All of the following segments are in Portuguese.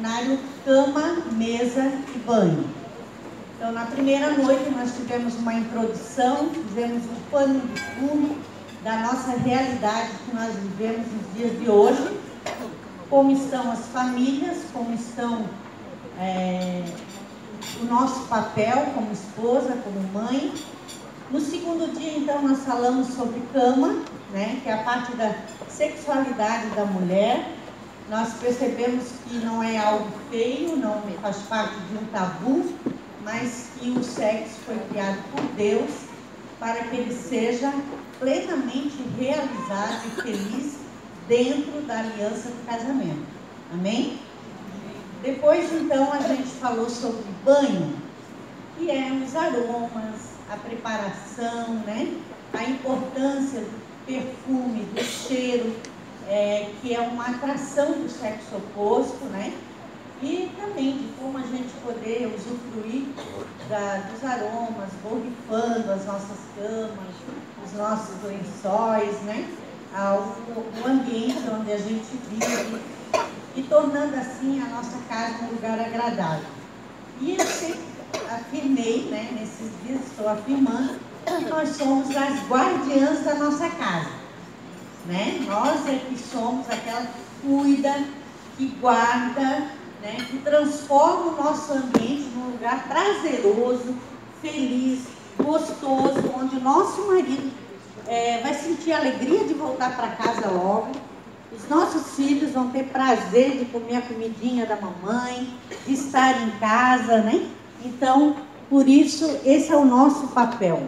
seminário Cama, Mesa e Banho. Então, na primeira noite, nós tivemos uma introdução, fizemos um pano de fundo da nossa realidade que nós vivemos nos dias de hoje, como estão as famílias, como estão é, o nosso papel como esposa, como mãe. No segundo dia, então, nós falamos sobre cama, né, que é a parte da sexualidade da mulher. Nós percebemos que não é algo feio, não faz parte de um tabu, mas que o sexo foi criado por Deus para que ele seja plenamente realizado e feliz dentro da aliança do casamento. Amém? Depois, então, a gente falou sobre banho, que é os aromas, a preparação, né? a importância do perfume, do cheiro, é, que é uma atração do sexo oposto, né? E também de como a gente poder usufruir da, dos aromas, borrifando as nossas camas, os nossos lençóis, né? O, o ambiente onde a gente vive e tornando assim a nossa casa um lugar agradável. E eu sempre afirmei, né, nesses dias estou afirmando, que nós somos as guardiãs da nossa casa. Né? Nós é que somos aquela que cuida, que guarda, né, que transforma o nosso ambiente num lugar prazeroso, feliz, gostoso, onde o nosso marido é, vai sentir alegria de voltar para casa logo os nossos filhos vão ter prazer de comer a comidinha da mamãe, de estar em casa, né? Então, por isso, esse é o nosso papel.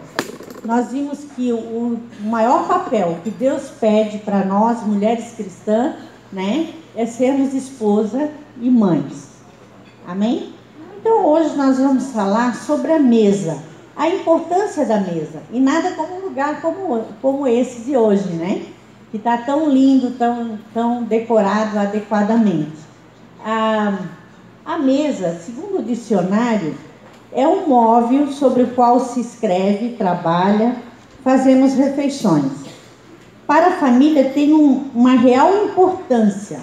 Nós vimos que o maior papel que Deus pede para nós, mulheres cristãs, né, é sermos esposa e mães. Amém? Então, hoje nós vamos falar sobre a mesa, a importância da mesa. E nada como um lugar como, como esse de hoje, né? que está tão lindo, tão, tão decorado adequadamente. A, a mesa, segundo o dicionário, é um móvel sobre o qual se escreve, trabalha, fazemos refeições. Para a família tem um, uma real importância,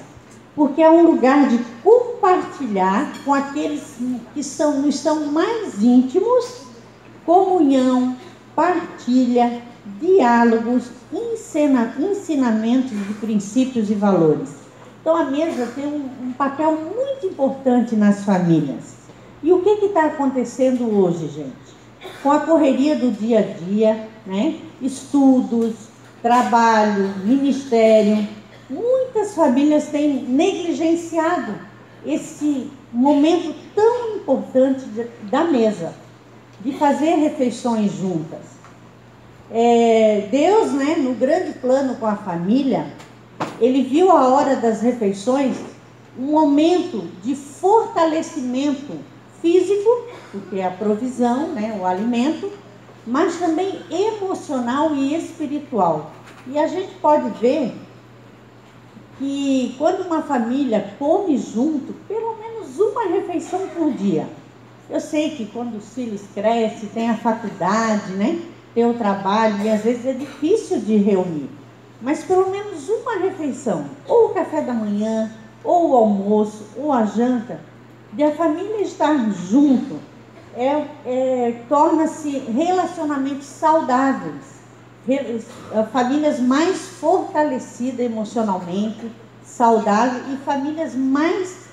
porque é um lugar de compartilhar com aqueles que são, nos são mais íntimos, comunhão, partilha, diálogos, ensina, ensinamentos de princípios e valores. Então a mesa tem um, um papel muito importante nas famílias. E o que está acontecendo hoje, gente? Com a correria do dia a dia, né? estudos, trabalho, ministério, muitas famílias têm negligenciado esse momento tão importante de, da mesa, de fazer refeições juntas. É, Deus, né, no grande plano com a família, ele viu a hora das refeições um momento de fortalecimento físico, porque é a provisão, né, o alimento, mas também emocional e espiritual. E a gente pode ver que quando uma família come junto, pelo menos uma refeição por dia. Eu sei que quando os filhos crescem, tem a faculdade, né? ter o trabalho e às vezes é difícil de reunir. Mas pelo menos uma refeição, ou o café da manhã, ou o almoço, ou a janta, de a família estar junto, é, é torna-se relacionamentos saudáveis, famílias mais fortalecidas emocionalmente, saudáveis e famílias mais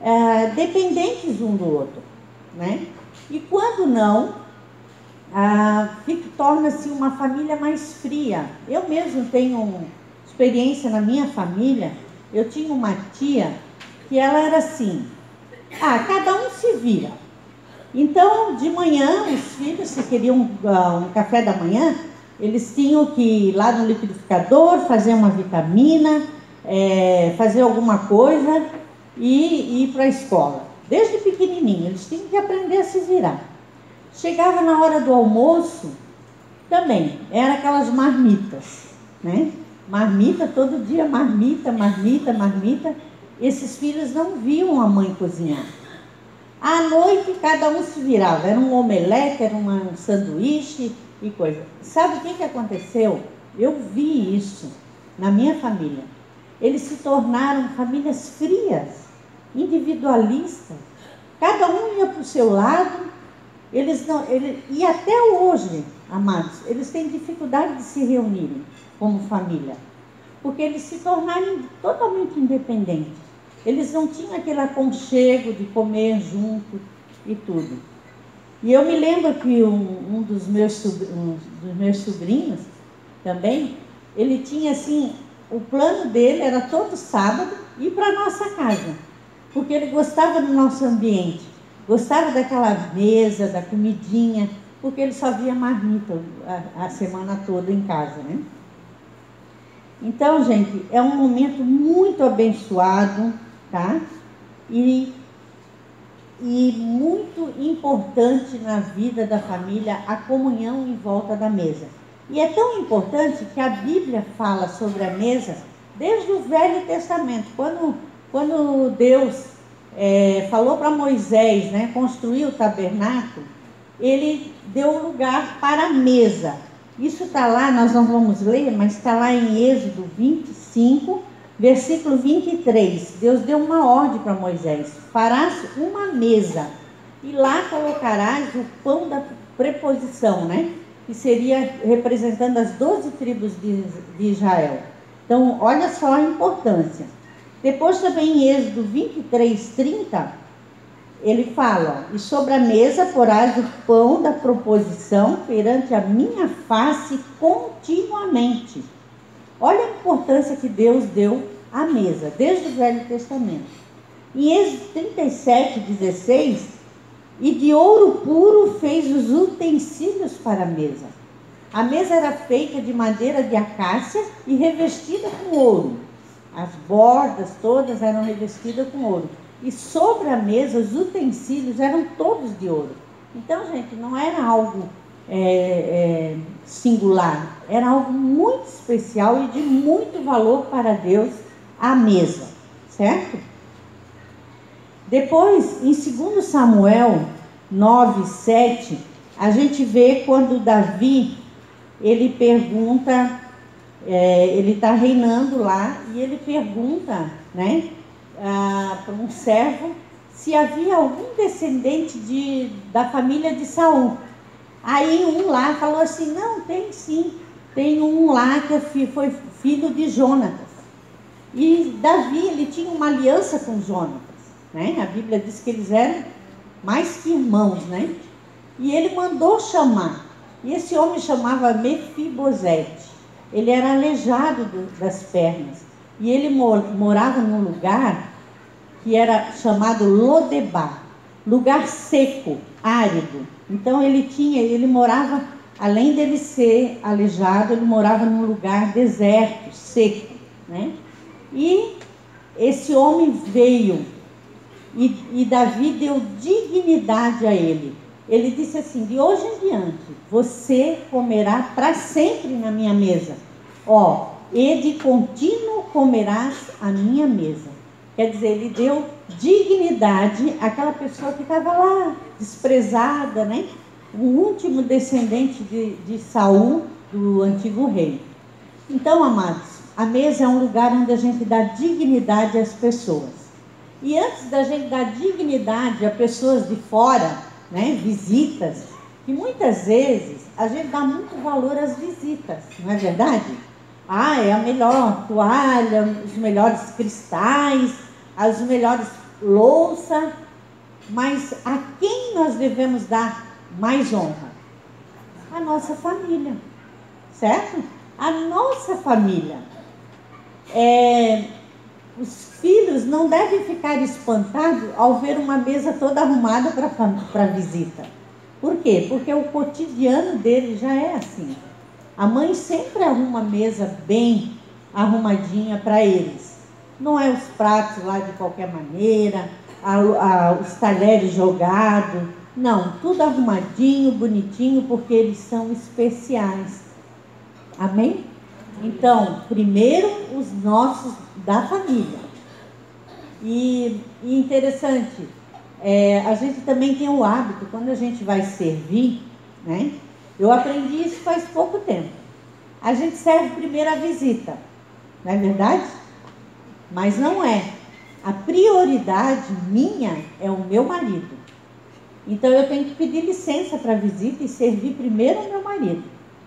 é, dependentes um do outro, né? E quando não, ah, torna-se uma família mais fria. Eu mesmo tenho experiência na minha família. Eu tinha uma tia que ela era assim: ah, cada um se vira. Então, de manhã, os filhos, se queriam uh, um café da manhã, eles tinham que ir lá no liquidificador, fazer uma vitamina, é, fazer alguma coisa e ir para a escola. Desde pequenininho, eles tinham que aprender a se virar. Chegava na hora do almoço, também, era aquelas marmitas, né? Marmita, todo dia marmita, marmita, marmita. Esses filhos não viam a mãe cozinhar. À noite, cada um se virava. Era um omelete, era um sanduíche e coisa. Sabe o que, que aconteceu? Eu vi isso na minha família. Eles se tornaram famílias frias. individualistas. Cada um ia para o seu lado. Eles não, ele, e até hoje, amados, eles têm dificuldade de se reunirem como família, porque eles se tornaram totalmente independentes. Eles não tinham aquele aconchego de comer junto e tudo. E eu me lembro que um, um dos, meus, um dos meus sobrinhos também, ele tinha assim, o plano dele era todo sábado ir para nossa casa, porque ele gostava do nosso ambiente, gostava daquela mesa, da comidinha, porque ele só via marmita a, a semana toda em casa, né? Então, gente, é um momento muito abençoado, tá? E, e muito importante na vida da família a comunhão em volta da mesa. E é tão importante que a Bíblia fala sobre a mesa desde o Velho Testamento. Quando, quando Deus é, falou para Moisés né, construir o tabernáculo, ele deu lugar para a mesa. Isso está lá, nós não vamos ler, mas está lá em Êxodo 25, versículo 23. Deus deu uma ordem para Moisés: farás uma mesa e lá colocarás o pão da preposição, né? Que seria representando as doze tribos de, de Israel. Então, olha só a importância. Depois também em Êxodo 23, 30, ele fala: E sobre a mesa porás o pão da proposição perante a minha face continuamente. Olha a importância que Deus deu à mesa, desde o Velho Testamento. Em Êxodo 37, 16, e de ouro puro fez os utensílios para a mesa. A mesa era feita de madeira de acácia e revestida com ouro. As bordas todas eram revestidas com ouro. E sobre a mesa, os utensílios eram todos de ouro. Então, gente, não era algo é, é, singular, era algo muito especial e de muito valor para Deus a mesa, certo? Depois, em 2 Samuel 9, 7, a gente vê quando Davi ele pergunta, é, ele está reinando lá e ele pergunta, né? para um servo se havia algum descendente de, da família de Saul. Aí um lá falou assim, não, tem sim, tem um lá que foi filho de Jonatas. E Davi, ele tinha uma aliança com Jonatas, né? A Bíblia diz que eles eram mais que irmãos, né? E ele mandou chamar. E esse homem chamava Mefibosete. Ele era aleijado do, das pernas. E ele morava num lugar que era chamado Lodebar, lugar seco, árido. Então ele tinha, ele morava, além dele ser aleijado, ele morava num lugar deserto, seco, né? E esse homem veio e, e Davi deu dignidade a ele. Ele disse assim: de hoje em diante, você comerá para sempre na minha mesa. Ó, e de contínuo comerás a minha mesa. Quer dizer, ele deu dignidade àquela pessoa que estava lá, desprezada, né? O último descendente de, de Saul, do antigo rei. Então, amados, a mesa é um lugar onde a gente dá dignidade às pessoas. E antes da gente dar dignidade a pessoas de fora, né, visitas, que muitas vezes a gente dá muito valor às visitas, não é verdade? Ah, é a melhor toalha, os melhores cristais, as melhores louça, mas a quem nós devemos dar mais honra? A nossa família, certo? A nossa família. É, os filhos não devem ficar espantados ao ver uma mesa toda arrumada para visita. Por quê? Porque o cotidiano dele já é assim. A mãe sempre arruma a mesa bem arrumadinha para eles. Não é os pratos lá de qualquer maneira, a, a, os talheres jogados. Não, tudo arrumadinho, bonitinho, porque eles são especiais. Amém? Então, primeiro os nossos da família. E, e interessante, é, a gente também tem o hábito, quando a gente vai servir, né? Eu aprendi isso faz pouco tempo. A gente serve primeiro a visita, não é verdade? Mas não é. a prioridade minha é o meu marido. Então eu tenho que pedir licença para a visita e servir primeiro o meu marido,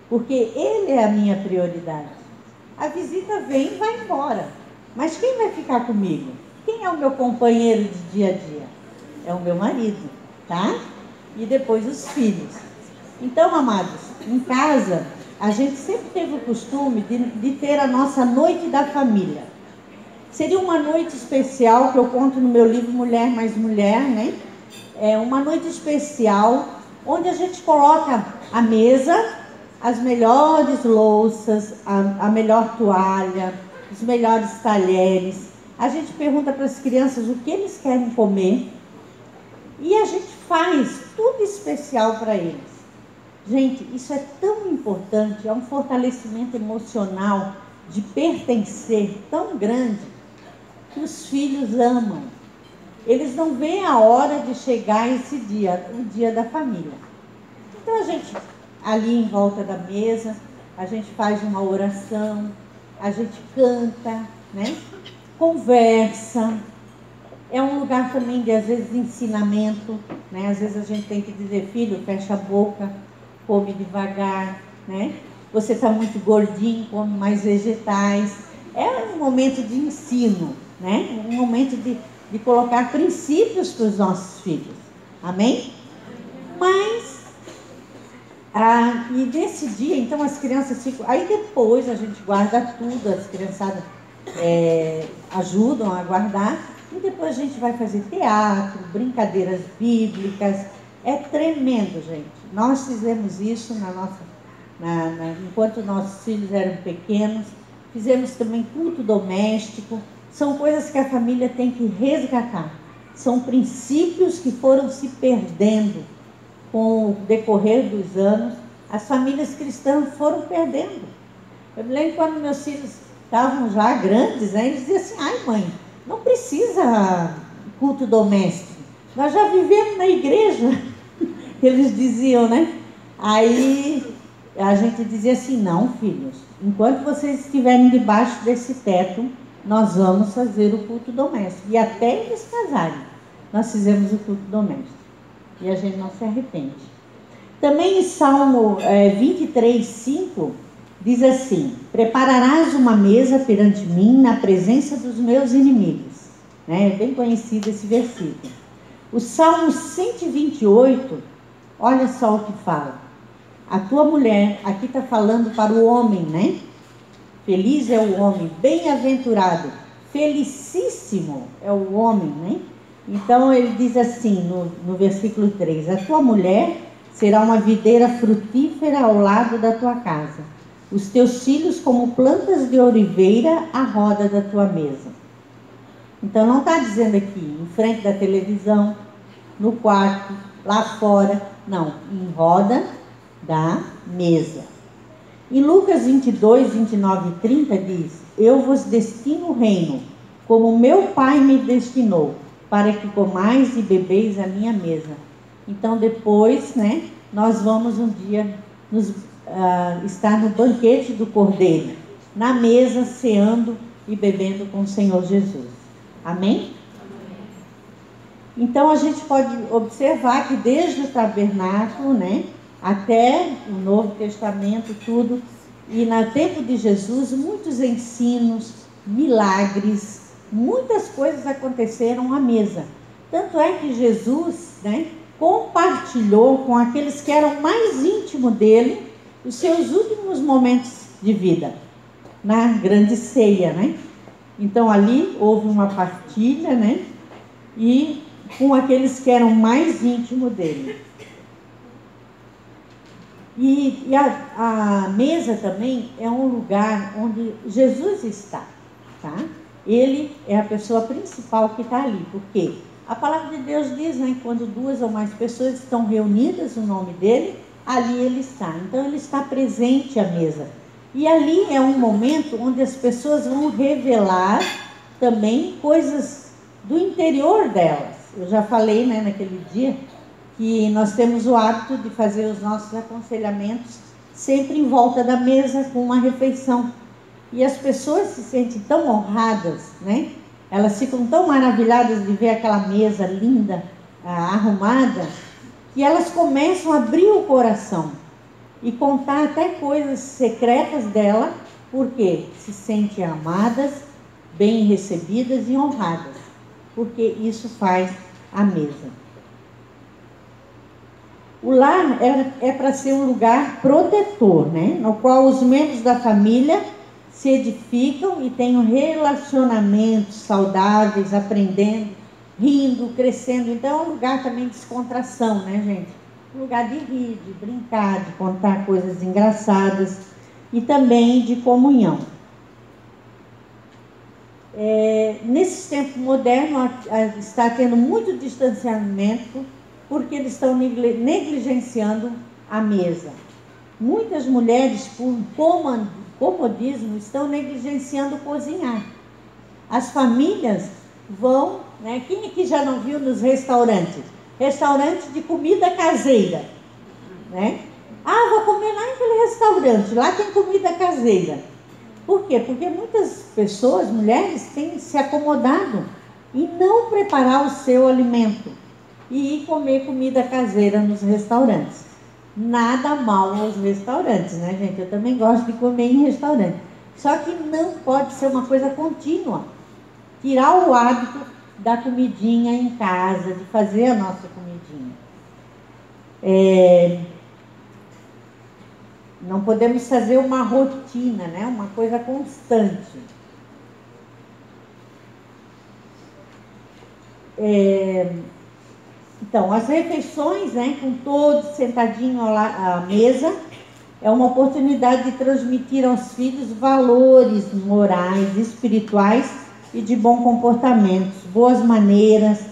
porque ele é a minha prioridade. A visita vem e vai embora. Mas quem vai ficar comigo? Quem é o meu companheiro de dia a dia? É o meu marido, tá? E depois os filhos. Então, amados, em casa, a gente sempre teve o costume de, de ter a nossa noite da família. Seria uma noite especial que eu conto no meu livro Mulher Mais Mulher, né? É uma noite especial onde a gente coloca a mesa, as melhores louças, a, a melhor toalha, os melhores talheres. A gente pergunta para as crianças o que eles querem comer e a gente faz tudo especial para eles. Gente, isso é tão importante, é um fortalecimento emocional de pertencer tão grande que os filhos amam. Eles não veem a hora de chegar esse dia, o dia da família. Então a gente ali em volta da mesa, a gente faz uma oração, a gente canta, né? Conversa. É um lugar também de às vezes ensinamento, né? Às vezes a gente tem que dizer, filho, fecha a boca, come devagar, né? Você está muito gordinho, come mais vegetais. É um momento de ensino, né? Um momento de, de colocar princípios para os nossos filhos. Amém? Mas, ah, e nesse dia, então as crianças ficam. Aí depois a gente guarda tudo, as criançadas é, ajudam a guardar. E depois a gente vai fazer teatro, brincadeiras bíblicas. É tremendo, gente. Nós fizemos isso na nossa, na, na, enquanto nossos filhos eram pequenos. Fizemos também culto doméstico. São coisas que a família tem que resgatar. São princípios que foram se perdendo com o decorrer dos anos. As famílias cristãs foram perdendo. Eu me lembro quando meus filhos estavam já grandes, né? eles diziam assim: ai, mãe, não precisa culto doméstico. Nós já vivemos na igreja. Eles diziam, né? Aí a gente dizia assim: não, filhos, enquanto vocês estiverem debaixo desse teto, nós vamos fazer o culto doméstico. E até eles casarem, nós fizemos o culto doméstico. E a gente não se arrepende. Também em Salmo é, 23, 5, diz assim: Prepararás uma mesa perante mim na presença dos meus inimigos. Né? É bem conhecido esse versículo. O Salmo 128 Olha só o que fala. A tua mulher, aqui está falando para o homem, né? Feliz é o homem, bem-aventurado, felicíssimo é o homem, né? Então ele diz assim no, no versículo 3: A tua mulher será uma videira frutífera ao lado da tua casa, os teus filhos como plantas de oliveira à roda da tua mesa. Então não está dizendo aqui, em frente da televisão, no quarto, lá fora, não, em roda da mesa. Em Lucas 22, 29 e 30 diz: Eu vos destino o reino, como meu Pai me destinou, para que comais e bebeis a minha mesa. Então, depois, né, nós vamos um dia nos, uh, estar no banquete do Cordeiro, na mesa, ceando e bebendo com o Senhor Jesus. Amém? Então a gente pode observar que desde o tabernáculo, né, até o Novo Testamento, tudo, e no tempo de Jesus, muitos ensinos, milagres, muitas coisas aconteceram à mesa. Tanto é que Jesus, né, compartilhou com aqueles que eram mais íntimos dele os seus últimos momentos de vida, na grande ceia, né? Então ali houve uma partilha, né? E com aqueles que eram mais íntimos dele. E, e a, a, mesa também é um lugar onde Jesus está, tá? Ele é a pessoa principal que está ali, porque a palavra de Deus diz, né, quando duas ou mais pessoas estão reunidas no nome dele, ali ele está. Então ele está presente à mesa. E ali é um momento onde as pessoas vão revelar também coisas do interior delas. Eu já falei né, naquele dia que nós temos o hábito de fazer os nossos aconselhamentos sempre em volta da mesa com uma refeição. E as pessoas se sentem tão honradas, né? elas ficam tão maravilhadas de ver aquela mesa linda, ah, arrumada, que elas começam a abrir o coração e contar até coisas secretas dela, porque se sentem amadas, bem recebidas e honradas, porque isso faz a mesa. O lar é, é para ser um lugar protetor, né? no qual os membros da família se edificam e têm relacionamentos saudáveis, aprendendo, rindo, crescendo. Então é um lugar também de descontração, né, gente? Um lugar de rir, de brincar, de contar coisas engraçadas e também de comunhão. É, nesse tempo moderno está tendo muito distanciamento porque eles estão negligenciando a mesa. Muitas mulheres, por comodismo, estão negligenciando cozinhar. As famílias vão, né? Quem aqui já não viu nos restaurantes? Restaurante de comida caseira, né? Ah, vou comer lá naquele restaurante, lá tem comida caseira. Por quê? Porque muitas pessoas, mulheres, têm se acomodado e não preparar o seu alimento e ir comer comida caseira nos restaurantes. Nada mal aos restaurantes, né, gente? Eu também gosto de comer em restaurante. Só que não pode ser uma coisa contínua. Tirar o hábito da comidinha em casa, de fazer a nossa comidinha. É... Não podemos fazer uma rotina, né? uma coisa constante. É... Então, as refeições, né, com todos sentadinhos à mesa, é uma oportunidade de transmitir aos filhos valores morais, espirituais e de bom comportamento, boas maneiras,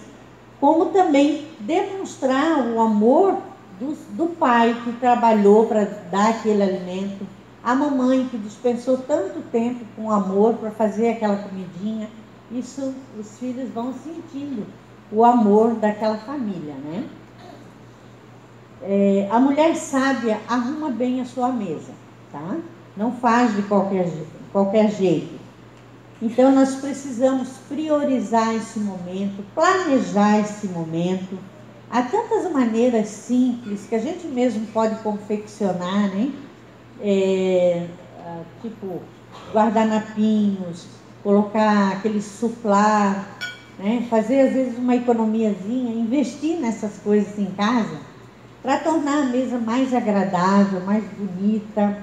como também demonstrar o amor do, do pai que trabalhou para dar aquele alimento, a mamãe que dispensou tanto tempo com amor para fazer aquela comidinha. Isso os filhos vão sentindo o amor daquela família, né? É, a mulher sábia arruma bem a sua mesa, tá? Não faz de qualquer, qualquer jeito. Então nós precisamos priorizar esse momento, planejar esse momento. Há tantas maneiras simples que a gente mesmo pode confeccionar, né? É, tipo guardanapinhos, colocar aquele suflar né? fazer às vezes uma economiazinha, investir nessas coisas em casa, para tornar a mesa mais agradável, mais bonita,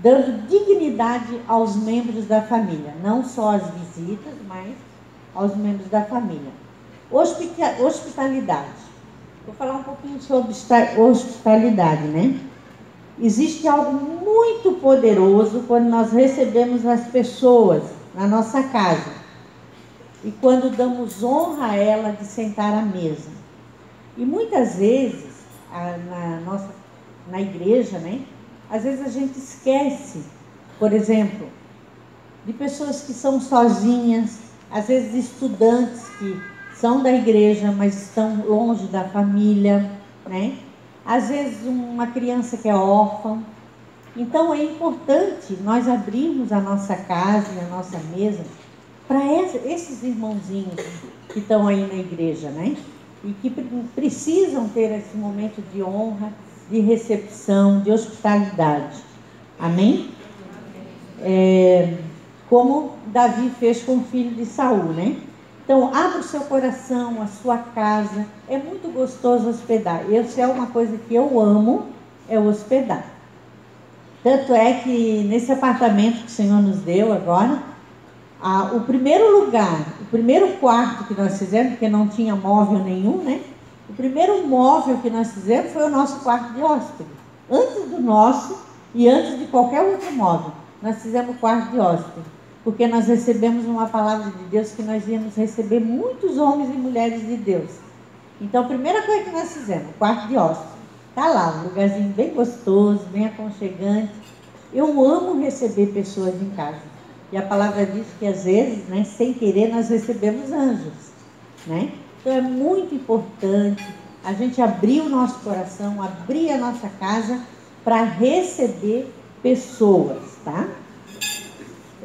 dando dignidade aos membros da família, não só às visitas, mas aos membros da família. Hospitalidade. Vou falar um pouquinho sobre hospitalidade, né? Existe algo muito poderoso quando nós recebemos as pessoas na nossa casa e quando damos honra a ela de sentar à mesa. E muitas vezes, na nossa na igreja, né? Às vezes a gente esquece, por exemplo, de pessoas que são sozinhas, às vezes estudantes que são da igreja, mas estão longe da família, né? Às vezes uma criança que é órfã. Então é importante nós abrirmos a nossa casa e a nossa mesa para esses irmãozinhos que estão aí na igreja, né? E que precisam ter esse momento de honra, de recepção, de hospitalidade. Amém? É, como Davi fez com o filho de Saul, né? Então, abra o seu coração, a sua casa. É muito gostoso hospedar. Isso é uma coisa que eu amo, é hospedar. Tanto é que nesse apartamento que o Senhor nos deu agora, ah, o primeiro lugar, o primeiro quarto que nós fizemos, porque não tinha móvel nenhum, né? O primeiro móvel que nós fizemos foi o nosso quarto de hóspede. Antes do nosso e antes de qualquer outro móvel, nós fizemos o quarto de hóspede. Porque nós recebemos uma palavra de Deus que nós íamos receber muitos homens e mulheres de Deus. Então, a primeira coisa que nós fizemos, quarto de hóspede. Está lá, um lugarzinho bem gostoso, bem aconchegante. Eu amo receber pessoas em casa. E a palavra diz que às vezes, né, sem querer, nós recebemos anjos. Né? Então é muito importante a gente abrir o nosso coração, abrir a nossa casa para receber pessoas, tá?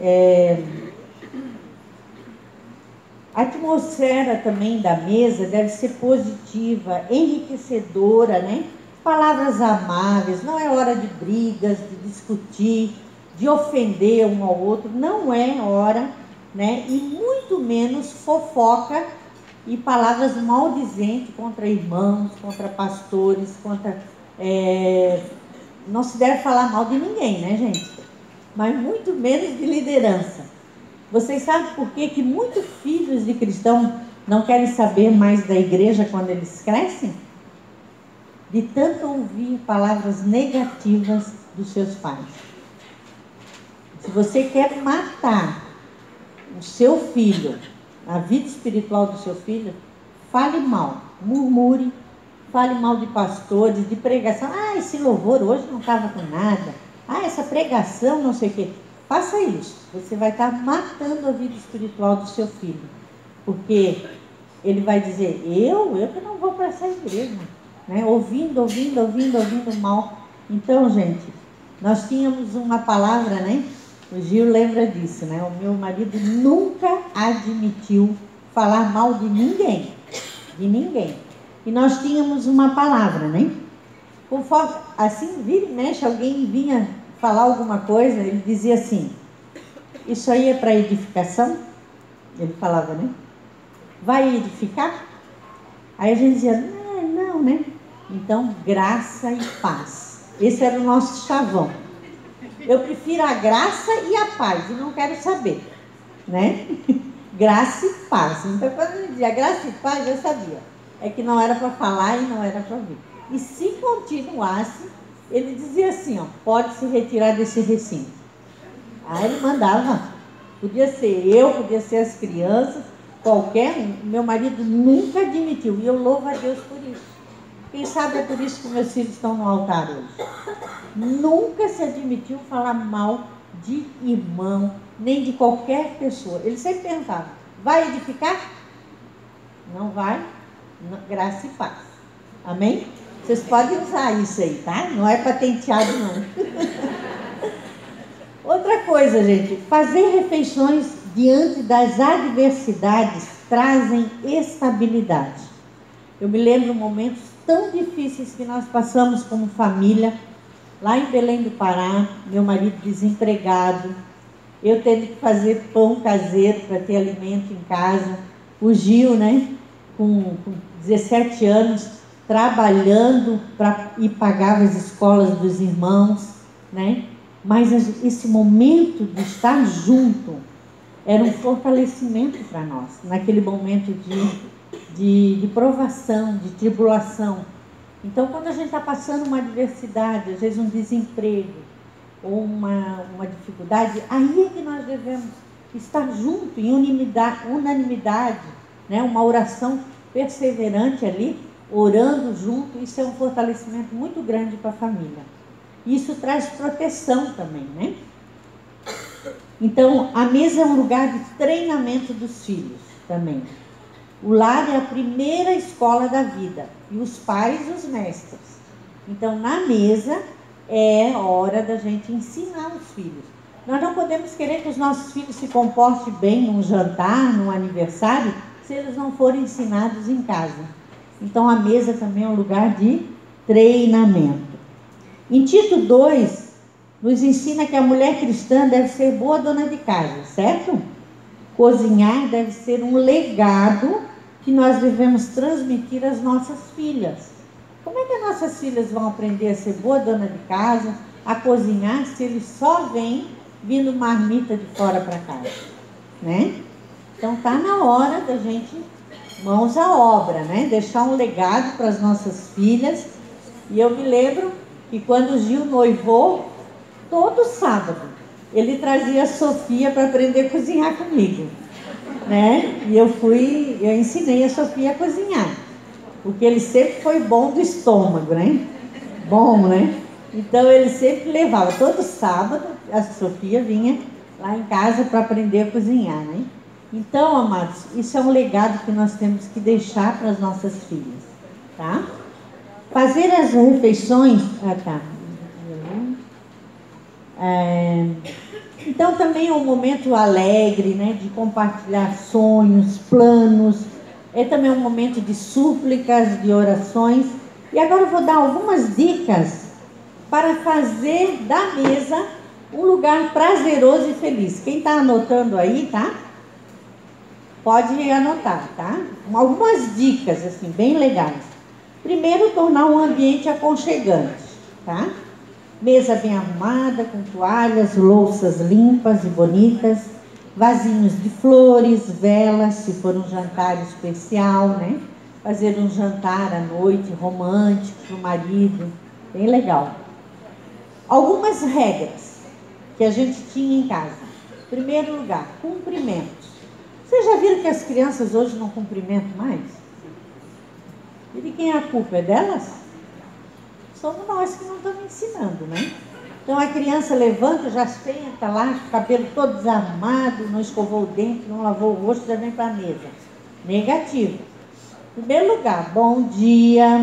É... A atmosfera também da mesa deve ser positiva, enriquecedora, né? Palavras amáveis, não é hora de brigas, de discutir, de ofender um ao outro, não é hora, né? E muito menos fofoca e palavras maldizentes contra irmãos, contra pastores, contra. É... Não se deve falar mal de ninguém, né, gente? Mas muito menos de liderança. Vocês sabem por que, que muitos filhos de cristãos não querem saber mais da igreja quando eles crescem? De tanto ouvir palavras negativas dos seus pais. Se você quer matar o seu filho, a vida espiritual do seu filho, fale mal, murmure, fale mal de pastores, de pregação. Ah, esse louvor hoje não estava com nada. Ah, essa pregação, não sei o quê. Faça isso. Você vai estar matando a vida espiritual do seu filho. Porque ele vai dizer, eu, eu que não vou para essa igreja. Né? Ouvindo, ouvindo, ouvindo, ouvindo mal. Então, gente, nós tínhamos uma palavra, né? O Gil lembra disso, né? O meu marido nunca admitiu falar mal de ninguém. De ninguém. E nós tínhamos uma palavra, né? Conforme, assim, vira e mexe, alguém vinha falar alguma coisa, ele dizia assim: Isso aí é para edificação? Ele falava, né? Vai edificar? Aí a gente dizia: Não, não, né? Então, graça e paz. Esse era o nosso chavão. Eu prefiro a graça e a paz, e não quero saber, né? graça e paz. Então, quando ele dizia graça e paz, eu sabia. É que não era para falar e não era para ouvir. E se continuasse, ele dizia assim, ó, pode se retirar desse recinto. Aí ele mandava, podia ser eu, podia ser as crianças, qualquer um. Meu marido nunca admitiu, e eu louvo a Deus por isso. Quem sabe é por isso que meus filhos estão no altar hoje. Nunca se admitiu falar mal de irmão, nem de qualquer pessoa. Ele sempre perguntava, vai edificar? Não vai? Graça e paz. Amém? Vocês podem usar isso aí, tá? Não é patenteado, não. Outra coisa, gente, fazer refeições diante das adversidades trazem estabilidade. Eu me lembro momentos tão difíceis que nós passamos como família, lá em Belém do Pará, meu marido desempregado, eu tendo que fazer pão caseiro para ter alimento em casa, o Gil, né, com, com 17 anos, trabalhando para e pagava as escolas dos irmãos, né? Mas esse momento de estar junto era um fortalecimento para nós, naquele momento de, de, de, provação, de tribulação. Então, quando a gente está passando uma adversidade, às vezes um desemprego ou uma, uma dificuldade, aí é que nós devemos estar junto, em unanimidade, unanimidade né? uma oração perseverante ali, orando junto, isso é um fortalecimento muito grande para a família. Isso traz proteção também, né? Então, a mesa é um lugar de treinamento dos filhos também. O lar é a primeira escola da vida e os pais os mestres. Então, na mesa é hora da gente ensinar os filhos. Nós não podemos querer que os nossos filhos se comportem bem num jantar, num aniversário, se eles não forem ensinados em casa. Então a mesa também é um lugar de treinamento. Em Tito 2, nos ensina que a mulher cristã deve ser boa dona de casa, certo? Cozinhar deve ser um legado que nós devemos transmitir às nossas filhas. Como é que as nossas filhas vão aprender a ser boa dona de casa, a cozinhar, se eles só vêm vindo marmita de fora para casa? Né? Então tá na hora da gente mãos à obra, né? Deixar um legado para as nossas filhas. E eu me lembro que quando o Gil noivou, todo sábado, ele trazia a Sofia para aprender a cozinhar comigo. Né? E eu fui, eu ensinei a Sofia a cozinhar. Porque ele sempre foi bom do estômago, né? Bom, né? Então ele sempre levava, todo sábado, a Sofia vinha lá em casa para aprender a cozinhar, né? Então, amados, isso é um legado que nós temos que deixar para as nossas filhas, tá? Fazer as refeições. Ah, tá. É, Então também é um momento alegre, né, de compartilhar sonhos, planos. É também um momento de súplicas, de orações. E agora eu vou dar algumas dicas para fazer da mesa um lugar prazeroso e feliz. Quem está anotando aí, tá? Pode anotar, tá? Algumas dicas, assim, bem legais. Primeiro, tornar um ambiente aconchegante, tá? Mesa bem arrumada, com toalhas, louças limpas e bonitas, vasinhos de flores, velas, se for um jantar especial, né? Fazer um jantar à noite romântico para o marido, bem legal. Algumas regras que a gente tinha em casa. Primeiro lugar, cumprimentos. Vocês já viram que as crianças hoje não cumprimentam mais? E de quem é a culpa? É delas? Somos nós que não estamos ensinando, né? Então a criança levanta, já senta lá, cabelo todo desarmado, não escovou o dente, não lavou o rosto, já vem para a mesa. Negativo. Em primeiro lugar, bom dia,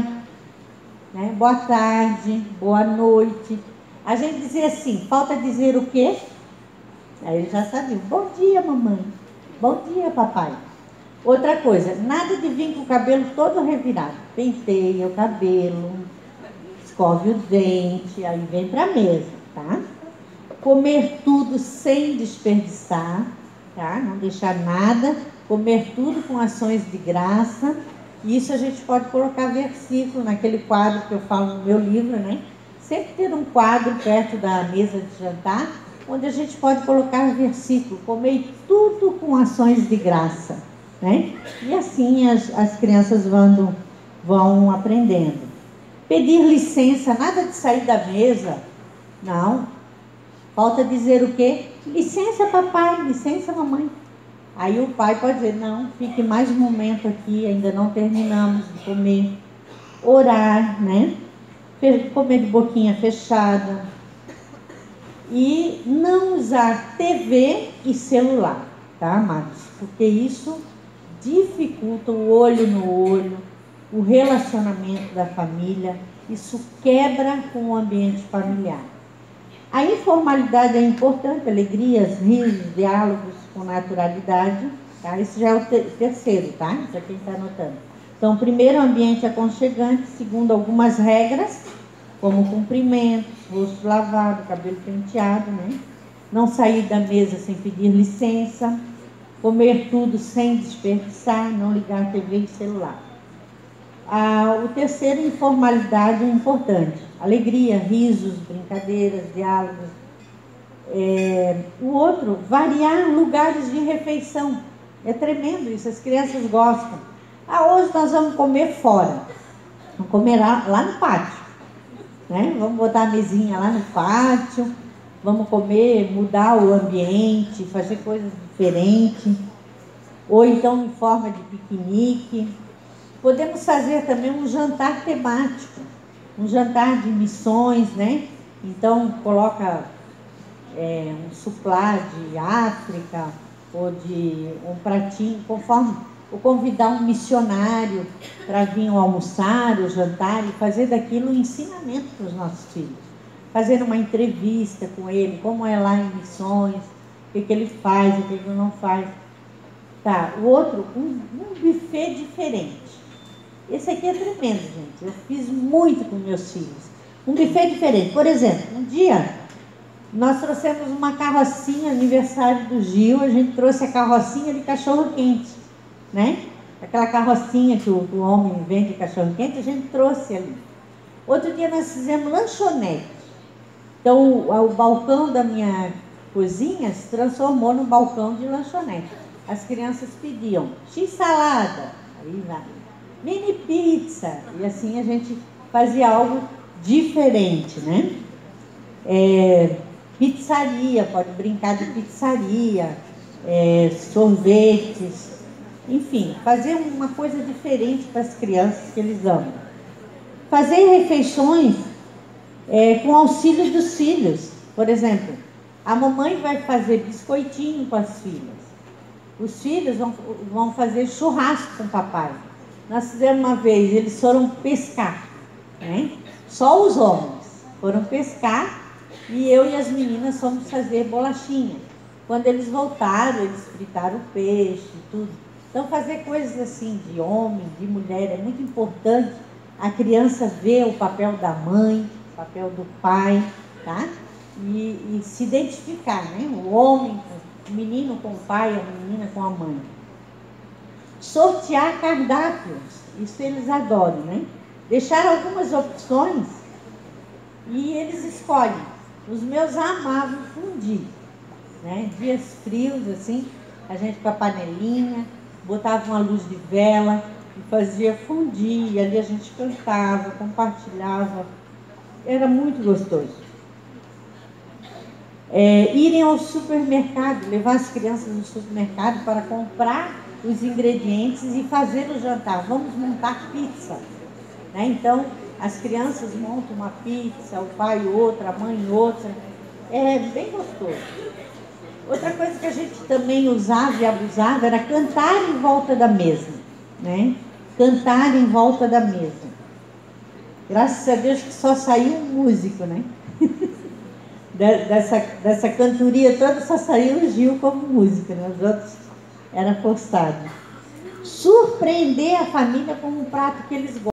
né? boa tarde, boa noite. A gente dizia assim, falta dizer o quê? Aí ele já sabia, bom dia, mamãe. Bom dia, papai. Outra coisa, nada de vir com o cabelo todo revirado. Penteia o cabelo, escove o dente, aí vem para mesa, tá? Comer tudo sem desperdiçar, tá? Não deixar nada. Comer tudo com ações de graça. Isso a gente pode colocar versículo naquele quadro que eu falo no meu livro, né? sempre ter um quadro perto da mesa de jantar, onde a gente pode colocar versículo, comer tudo com ações de graça. Né? E assim as, as crianças vão, vão aprendendo. Pedir licença, nada de sair da mesa. Não. Falta dizer o quê? Licença, papai, licença, mamãe. Aí o pai pode dizer, não, fique mais um momento aqui, ainda não terminamos de comer. Orar, né? comer de boquinha fechada e não usar TV e celular, tá, Marcos? Porque isso dificulta o olho no olho, o relacionamento da família, isso quebra com o ambiente familiar. A informalidade é importante, alegrias, risos, diálogos com naturalidade, tá? Esse já é o terceiro, tá? Para quem está anotando. Então, primeiro, ambiente aconchegante. Segundo, algumas regras, como cumprimentos, rosto lavado, cabelo penteado, né? Não sair da mesa sem pedir licença. Comer tudo sem desperdiçar, não ligar TV e celular. Ah, o terceiro, informalidade é importante. Alegria, risos, brincadeiras, diálogos. É, o outro, variar lugares de refeição. É tremendo isso, as crianças gostam. Ah, hoje nós vamos comer fora. Vamos comer lá, lá no pátio. Né? Vamos botar a mesinha lá no pátio. Vamos comer, mudar o ambiente, fazer coisas diferentes. Ou então em forma de piquenique. Podemos fazer também um jantar temático. Um jantar de missões, né? Então coloca é, um suplá de África ou de um pratinho, conforme ou convidar um missionário para vir almoçar, ou jantar e fazer daquilo um ensinamento para os nossos filhos. Fazer uma entrevista com ele, como é lá em missões, o que, que ele faz, o que, ele não faz. Tá, o outro, um, um buffet diferente. Esse aqui é tremendo, gente. Eu fiz muito com meus filhos. Um buffet diferente. Por exemplo, um dia nós trouxemos uma carrocinha, aniversário do Gil, a gente trouxe a carrocinha de cachorro quente né? Aquela carrocinha que o, homem vende cachorro quente, a gente trouxe ali. Outro dia nós fizemos lanchonete. Então o, o balcão da minha cozinha se transformou num balcão de lanchonete. As crianças pediam x-salada, aí vai, mini pizza, e assim a gente fazia algo diferente, né? É, pizzaria, pode brincar de pizzaria, é, sorvetes, enfim, fazer uma coisa diferente para as crianças que eles amam. Fazer refeições é, com auxílio dos filhos. Por exemplo, a mamãe vai fazer biscoitinho com as filhas. Os filhos vão, vão fazer churrasco com o papai. Nós fizemos uma vez, eles foram pescar, né? Só os homens foram pescar E eu e as meninas fomos fazer bolachinha. Quando eles voltaram, eles fritaram o peixe, tudo. Então, fazer coisas assim de homem, de mulher, é muito importante a criança ver o papel da mãe, o papel do pai, tá? E, e se identificar, né? O homem, o menino com o pai, a menina com a mãe. Sortear cardápios, isso eles adoram, né? Deixar algumas opções e eles escolhem. Os meus amavam fundir, né? Dias frios, assim, a gente com a panelinha, botava uma luz de vela e fazia fundir, e ali a gente cantava, compartilhava. Era muito gostoso. É, irem ao supermercado, levar as crianças no supermercado para comprar os ingredientes e fazer o jantar. Vamos montar pizza. Né? Então, as crianças montam uma pizza, o pai outra, a mãe outra. É bem gostoso. Outra coisa que a gente também usava e abusava era cantar em volta da mesa, né? Cantar em volta da mesa. Graças a Deus que só saiu um músico, né? dessa, dessa cantoria toda só saiu o Gil como músico, né? Os outros eram forçados. Surpreender a família com um prato que eles gostam.